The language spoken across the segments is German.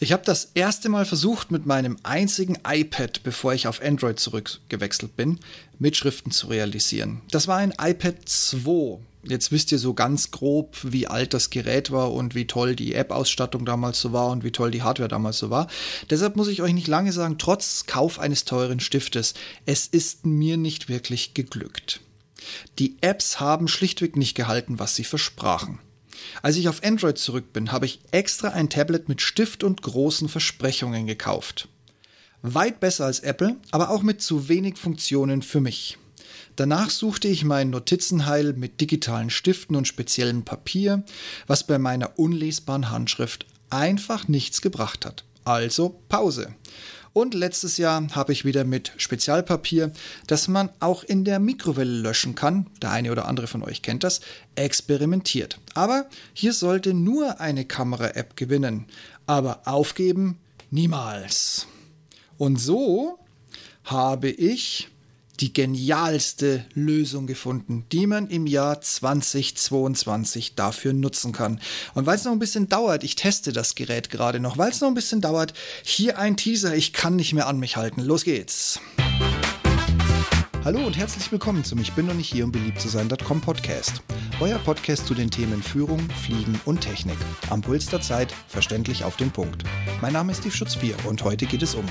Ich habe das erste Mal versucht, mit meinem einzigen iPad, bevor ich auf Android zurückgewechselt bin, Mitschriften zu realisieren. Das war ein iPad 2. Jetzt wisst ihr so ganz grob, wie alt das Gerät war und wie toll die App-Ausstattung damals so war und wie toll die Hardware damals so war. Deshalb muss ich euch nicht lange sagen, trotz Kauf eines teuren Stiftes, es ist mir nicht wirklich geglückt. Die Apps haben schlichtweg nicht gehalten, was sie versprachen. Als ich auf Android zurück bin, habe ich extra ein Tablet mit Stift und großen Versprechungen gekauft. Weit besser als Apple, aber auch mit zu wenig Funktionen für mich. Danach suchte ich mein Notizenheil mit digitalen Stiften und speziellem Papier, was bei meiner unlesbaren Handschrift einfach nichts gebracht hat. Also Pause. Und letztes Jahr habe ich wieder mit Spezialpapier, das man auch in der Mikrowelle löschen kann, der eine oder andere von euch kennt das, experimentiert. Aber hier sollte nur eine Kamera-App gewinnen. Aber aufgeben niemals. Und so habe ich die genialste Lösung gefunden, die man im Jahr 2022 dafür nutzen kann. Und weil es noch ein bisschen dauert, ich teste das Gerät gerade noch, weil es noch ein bisschen dauert, hier ein Teaser, ich kann nicht mehr an mich halten. Los geht's. Hallo und herzlich willkommen zum Ich bin noch nicht hier, um beliebt zu sein.com Podcast. Euer Podcast zu den Themen Führung, Fliegen und Technik. Am Puls der Zeit, verständlich auf den Punkt. Mein Name ist Steve Schutzbier und heute geht es um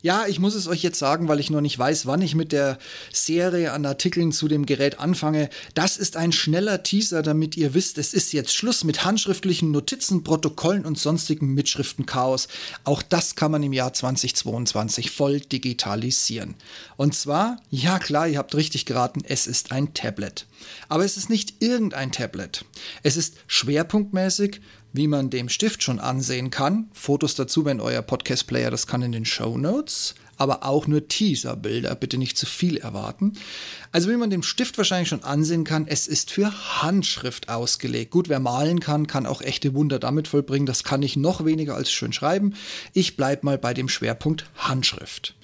ja, ich muss es euch jetzt sagen, weil ich noch nicht weiß, wann ich mit der Serie an Artikeln zu dem Gerät anfange. Das ist ein schneller Teaser, damit ihr wisst, es ist jetzt Schluss mit handschriftlichen Notizen, Protokollen und sonstigen Mitschriftenchaos. Auch das kann man im Jahr 2022 voll digitalisieren. Und zwar, ja klar, ihr habt richtig geraten, es ist ein Tablet. Aber es ist nicht irgendein Tablet. Es ist schwerpunktmäßig wie man dem Stift schon ansehen kann. Fotos dazu, wenn euer Podcast-Player das kann in den Show Notes. Aber auch nur Teaser-Bilder, bitte nicht zu viel erwarten. Also wie man dem Stift wahrscheinlich schon ansehen kann, es ist für Handschrift ausgelegt. Gut, wer malen kann, kann auch echte Wunder damit vollbringen. Das kann ich noch weniger als schön schreiben. Ich bleibe mal bei dem Schwerpunkt Handschrift.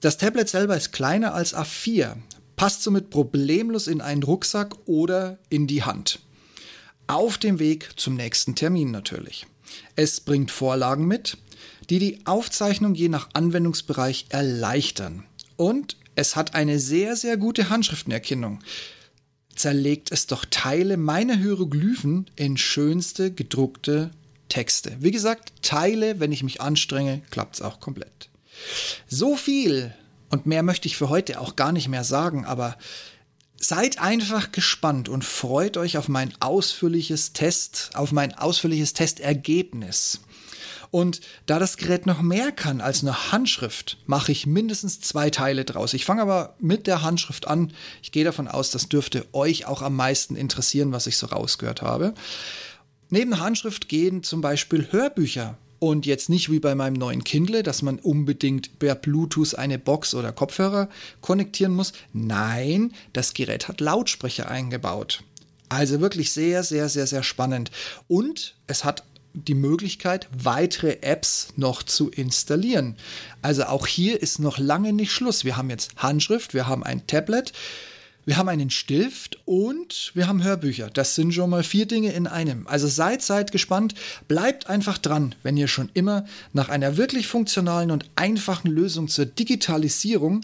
Das Tablet selber ist kleiner als A4, passt somit problemlos in einen Rucksack oder in die Hand auf dem Weg zum nächsten Termin natürlich. Es bringt Vorlagen mit, die die Aufzeichnung je nach Anwendungsbereich erleichtern. Und es hat eine sehr, sehr gute Handschriftenerkennung. Zerlegt es doch Teile meiner Hieroglyphen in schönste gedruckte Texte. Wie gesagt, Teile, wenn ich mich anstrenge, klappt es auch komplett. So viel und mehr möchte ich für heute auch gar nicht mehr sagen, aber Seid einfach gespannt und freut euch auf mein ausführliches Test, auf mein ausführliches Testergebnis. Und da das Gerät noch mehr kann als eine Handschrift, mache ich mindestens zwei Teile draus. Ich fange aber mit der Handschrift an. Ich gehe davon aus, das dürfte euch auch am meisten interessieren, was ich so rausgehört habe. Neben Handschrift gehen zum Beispiel Hörbücher und jetzt nicht wie bei meinem neuen Kindle, dass man unbedingt per Bluetooth eine Box oder Kopfhörer konnektieren muss. Nein, das Gerät hat Lautsprecher eingebaut. Also wirklich sehr, sehr, sehr, sehr spannend. Und es hat die Möglichkeit, weitere Apps noch zu installieren. Also auch hier ist noch lange nicht Schluss. Wir haben jetzt Handschrift, wir haben ein Tablet, wir haben einen Stift und wir haben Hörbücher. Das sind schon mal vier Dinge in einem. Also seid, seid gespannt, bleibt einfach dran, wenn ihr schon immer nach einer wirklich funktionalen und einfachen Lösung zur Digitalisierung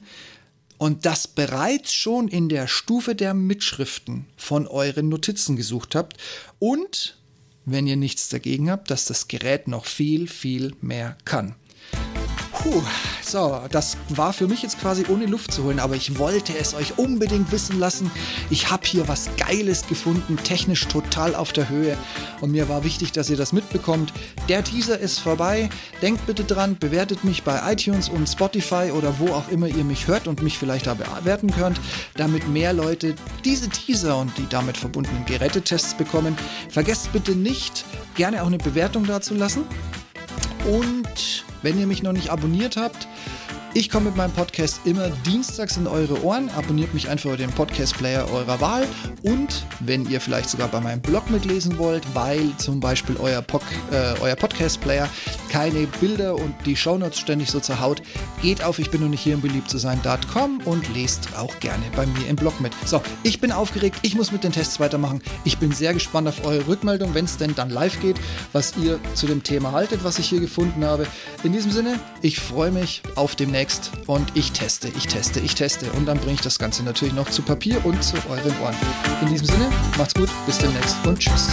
und das bereits schon in der Stufe der Mitschriften von euren Notizen gesucht habt und wenn ihr nichts dagegen habt, dass das Gerät noch viel, viel mehr kann. Puh, so, das war für mich jetzt quasi ohne Luft zu holen, aber ich wollte es euch unbedingt wissen lassen. Ich habe hier was Geiles gefunden, technisch total auf der Höhe und mir war wichtig, dass ihr das mitbekommt. Der Teaser ist vorbei. Denkt bitte dran, bewertet mich bei iTunes und Spotify oder wo auch immer ihr mich hört und mich vielleicht da bewerten könnt, damit mehr Leute diese Teaser und die damit verbundenen Gerätetests bekommen. Vergesst bitte nicht, gerne auch eine Bewertung dazulassen. Und wenn ihr mich noch nicht abonniert habt, Ich komme mit meinem Podcast immer dienstags in eure Ohren. Abonniert mich einfach über den Podcast-Player eurer Wahl. Und wenn ihr vielleicht sogar bei meinem Blog mitlesen wollt, weil zum Beispiel euer, äh, euer Podcast-Player keine Bilder und die Shownotes ständig so zerhaut, geht auf ich bin nur nicht hier, um beliebt zu sein.com und lest auch gerne bei mir im Blog mit. So, ich bin aufgeregt, ich muss mit den Tests weitermachen. Ich bin sehr gespannt auf eure Rückmeldung, wenn es denn dann live geht, was ihr zu dem Thema haltet, was ich hier gefunden habe. In diesem Sinne, ich freue mich auf demnächst und ich teste, ich teste, ich teste und dann bringe ich das Ganze natürlich noch zu Papier und zu euren Ohren. In diesem Sinne, macht's gut, bis demnächst und tschüss.